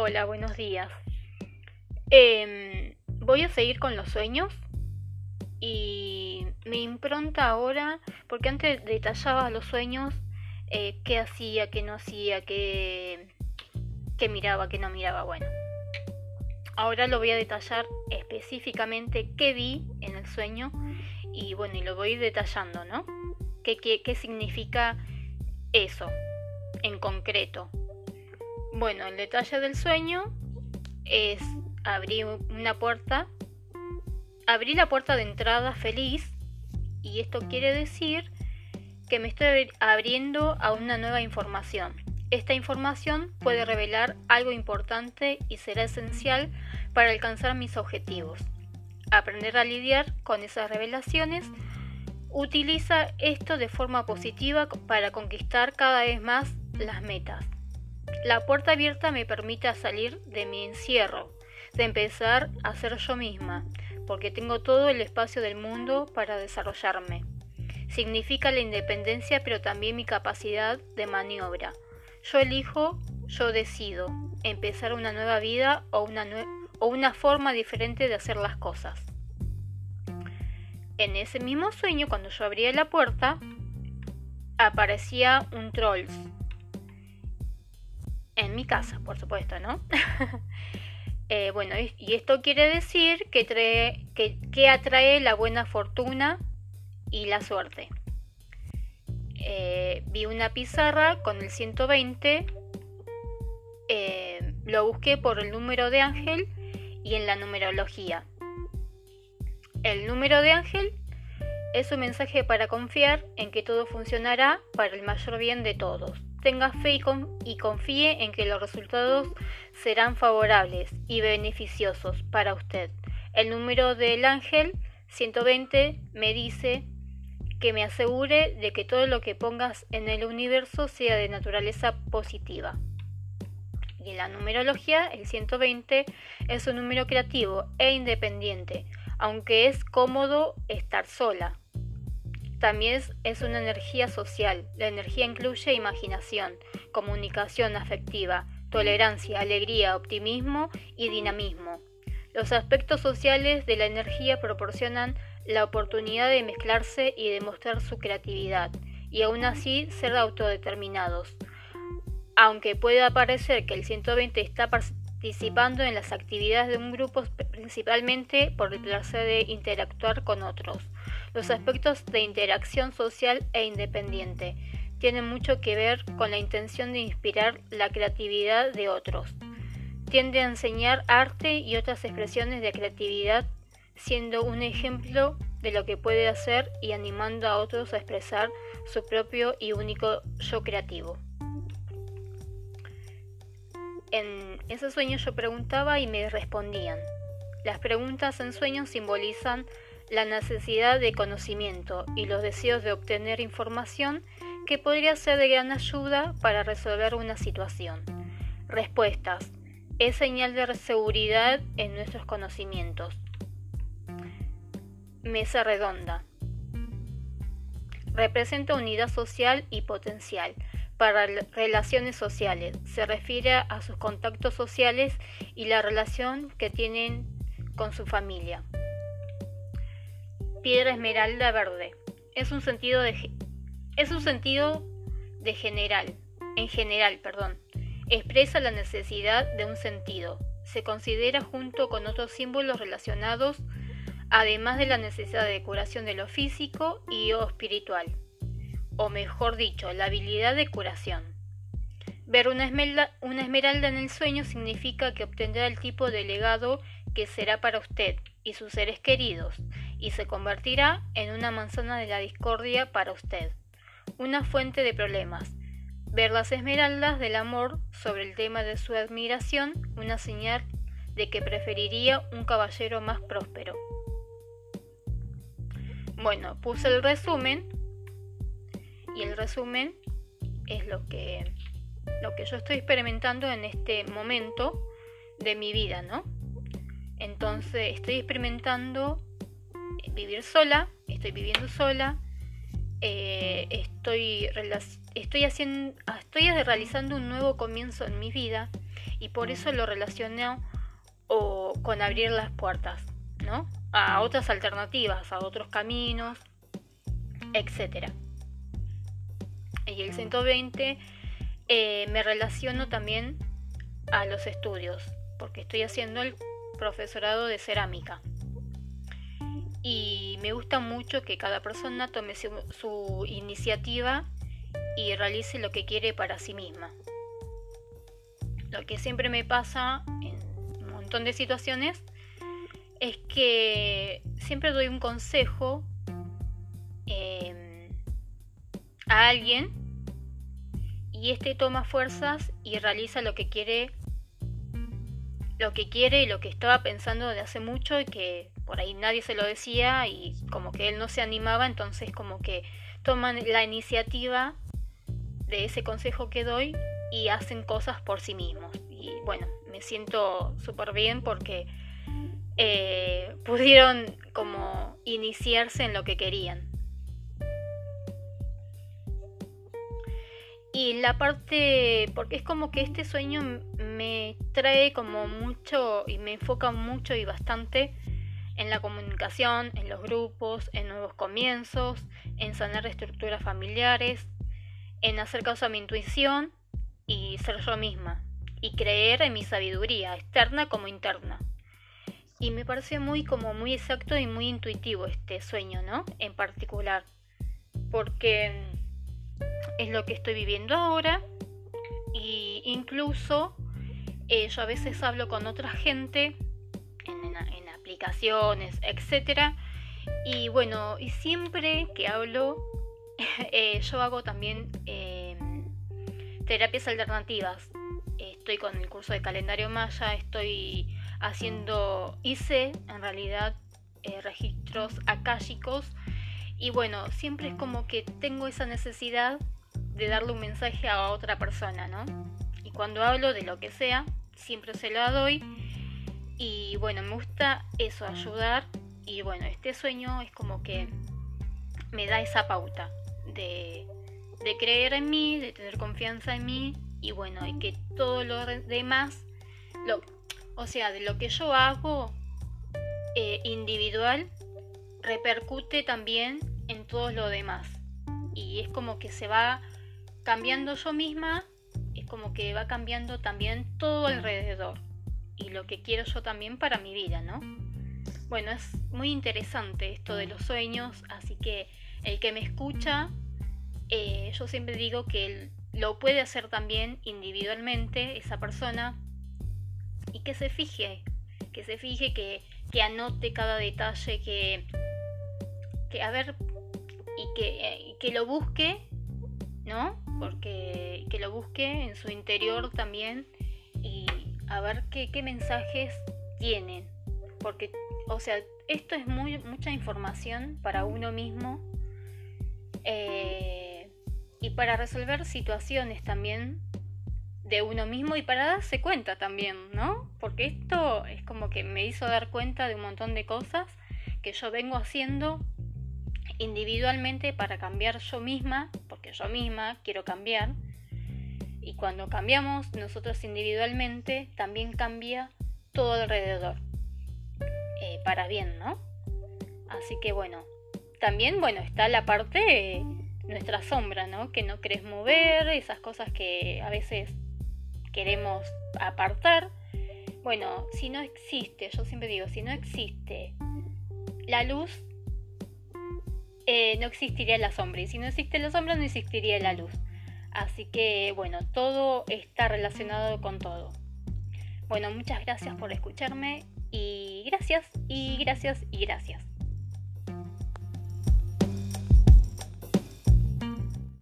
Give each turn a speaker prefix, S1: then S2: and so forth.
S1: Hola, buenos días. Em, voy a seguir con los sueños y me impronta ahora, porque antes detallaba los sueños, eh, qué hacía, qué no hacía, qué, qué miraba, qué no miraba. Bueno, ahora lo voy a detallar específicamente qué vi en el sueño y bueno, y lo voy detallando, ¿no? ¿Qué, qué, qué significa eso en concreto? Bueno, el detalle del sueño es abrir una puerta, abrí la puerta de entrada feliz y esto quiere decir que me estoy abriendo a una nueva información. Esta información puede revelar algo importante y será esencial para alcanzar mis objetivos. Aprender a lidiar con esas revelaciones utiliza esto de forma positiva para conquistar cada vez más las metas. La puerta abierta me permite salir de mi encierro, de empezar a ser yo misma, porque tengo todo el espacio del mundo para desarrollarme. Significa la independencia, pero también mi capacidad de maniobra. Yo elijo, yo decido empezar una nueva vida o una, o una forma diferente de hacer las cosas. En ese mismo sueño, cuando yo abría la puerta, aparecía un trolls en mi casa, por supuesto, ¿no? Eh, bueno, y esto quiere decir que, trae, que, atrae la buena fortuna y la suerte. Eh, vi una pizarra con el 120, eh, lo busqué por el número de ángel y en la numerología. El número de ángel es un mensaje para confiar en que todo funcionará para el mayor bien de todos tenga fe y, confíe en que los resultados serán favorables y beneficiosos para usted. El número del ángel 120 me dice que me asegure de que todo lo que pongas en el universo sea de naturaleza positiva. Y en la numerología, el 120 es un número creativo e independiente, aunque es cómodo estar sola. También es, una energía social. La energía incluye imaginación, comunicación afectiva, tolerancia, alegría, optimismo y dinamismo. Los aspectos sociales de la energía proporcionan la oportunidad de mezclarse y demostrar su creatividad, y aún así ser autodeterminados. Aunque pueda parecer que el 120 está participando en las actividades de un grupo principalmente por el placer de interactuar con otros. Los aspectos de interacción social e independiente tienen mucho que ver con la intención de inspirar la creatividad de otros. Tiende a enseñar arte y otras expresiones de creatividad, siendo un ejemplo de lo que puede hacer y animando a otros a expresar su propio y único yo creativo. En ese sueño yo preguntaba y me respondían. Las preguntas en sueños simbolizan la necesidad de conocimiento y los deseos de obtener información que podría ser de gran ayuda para resolver una situación. Respuestas. Es señal de seguridad en nuestros conocimientos. Mesa redonda. Representa unidad social y potencial para relaciones sociales. Se refiere a sus contactos sociales y la relación que tienen con su familia. Piedra esmeralda verde. Es un sentido de es un sentido de general, en general, perdón. Expresa la necesidad de un sentido. Se considera junto con otros símbolos relacionados, además de la necesidad de curación de lo físico y o espiritual, o mejor dicho, la habilidad de curación. Ver una una esmeralda en el sueño significa que obtendrá el tipo de legado que será para usted y sus seres queridos, y se convertirá en una manzana de la discordia para usted, una fuente de problemas. Ver las esmeraldas del amor sobre el tema de su admiración, una señal de que preferiría un caballero más próspero. Bueno, puse el resumen y el resumen es lo que lo que yo estoy experimentando en este momento de mi vida, ¿no? Entonces estoy experimentando vivir sola, estoy viviendo sola, eh, estoy, estoy, haciendo, estoy realizando un nuevo comienzo en mi vida y por eso lo relaciono o con abrir las puertas, ¿no? A otras alternativas, a otros caminos, etc. Y el 120 eh, me relaciono también a los estudios, porque estoy haciendo el profesorado de cerámica. Y me gusta mucho que cada persona tome su iniciativa y realice lo que quiere para sí misma. Lo que siempre me pasa en un montón de situaciones es que siempre doy un consejo em, a alguien y este toma fuerzas y realiza lo que quiere lo que quiere y lo que estaba pensando de hace mucho y que por ahí nadie se lo decía y como que él no se animaba, entonces como que toman la iniciativa de ese consejo que doy y hacen cosas por sí mismos. Y bueno, me siento súper bien porque eh, pudieron como iniciarse en lo que querían. Y la parte, porque es como que este sueño me trae como mucho y me enfoca mucho y bastante en la comunicación, en los grupos, en nuevos comienzos, en sanar estructuras familiares, en hacer caso a mi intuición y ser yo misma, y creer en mi sabiduría, externa como interna. Y me parece muy como muy exacto y muy intuitivo este sueño, ¿no? En particular, porque es lo que estoy viviendo ahora y incluso eh, yo a veces hablo con otra gente en, en aplicaciones, etcétera, y bueno, y siempre que hablo Eh, yo hago también em, terapias alternativas. Estoy con el curso de calendario maya, estoy haciendo, hice en realidad eh, registros akáshicos y bueno, siempre es como que tengo esa necesidad de darle un mensaje a otra persona, ¿no? Y cuando hablo de lo que sea, siempre se lo doy y bueno, me gusta eso, ayudar y bueno, este sueño es como que me da esa pauta de, creer en mí, de tener confianza en mí y bueno, y que todo lo demás, lo, o sea, de lo que yo hago eh, individual, repercute también en todo lo demás. Y es como que se va cambiando yo misma, es como que va cambiando también todo alrededor. Y lo que quiero yo también para mi vida, ¿no? Bueno, es muy interesante esto de los sueños, así que el que me escucha, eh, yo siempre digo que lo puede hacer también individualmente esa persona y que se fije, que se fije, que, que anote cada detalle, que, que a ver, y que, que lo busque, ¿no? Porque que lo busque en su interior también y a ver qué, qué mensajes tienen. Porque, o sea, esto es muy, mucha información para uno mismo eh, y para resolver situaciones también de uno mismo y para darse cuenta también, ¿no? Porque esto es como que me hizo dar cuenta de un montón de cosas que yo vengo haciendo individualmente para cambiar yo misma, porque yo misma quiero cambiar. Y cuando cambiamos nosotros individualmente, también cambia todo alrededor. Eh, para bien, ¿no? Así que bueno, también, bueno, está la parte, nuestra sombra, ¿no? Que no querés mover, esas cosas que a veces queremos apartar. Bueno, si no existe, yo siempre digo, si no existe la luz, eh, no existiría la sombra. Y si no existe la sombra, no existiría la luz. Así que, bueno, todo está relacionado con todo. Bueno, muchas gracias por escucharme y gracias y gracias y gracias.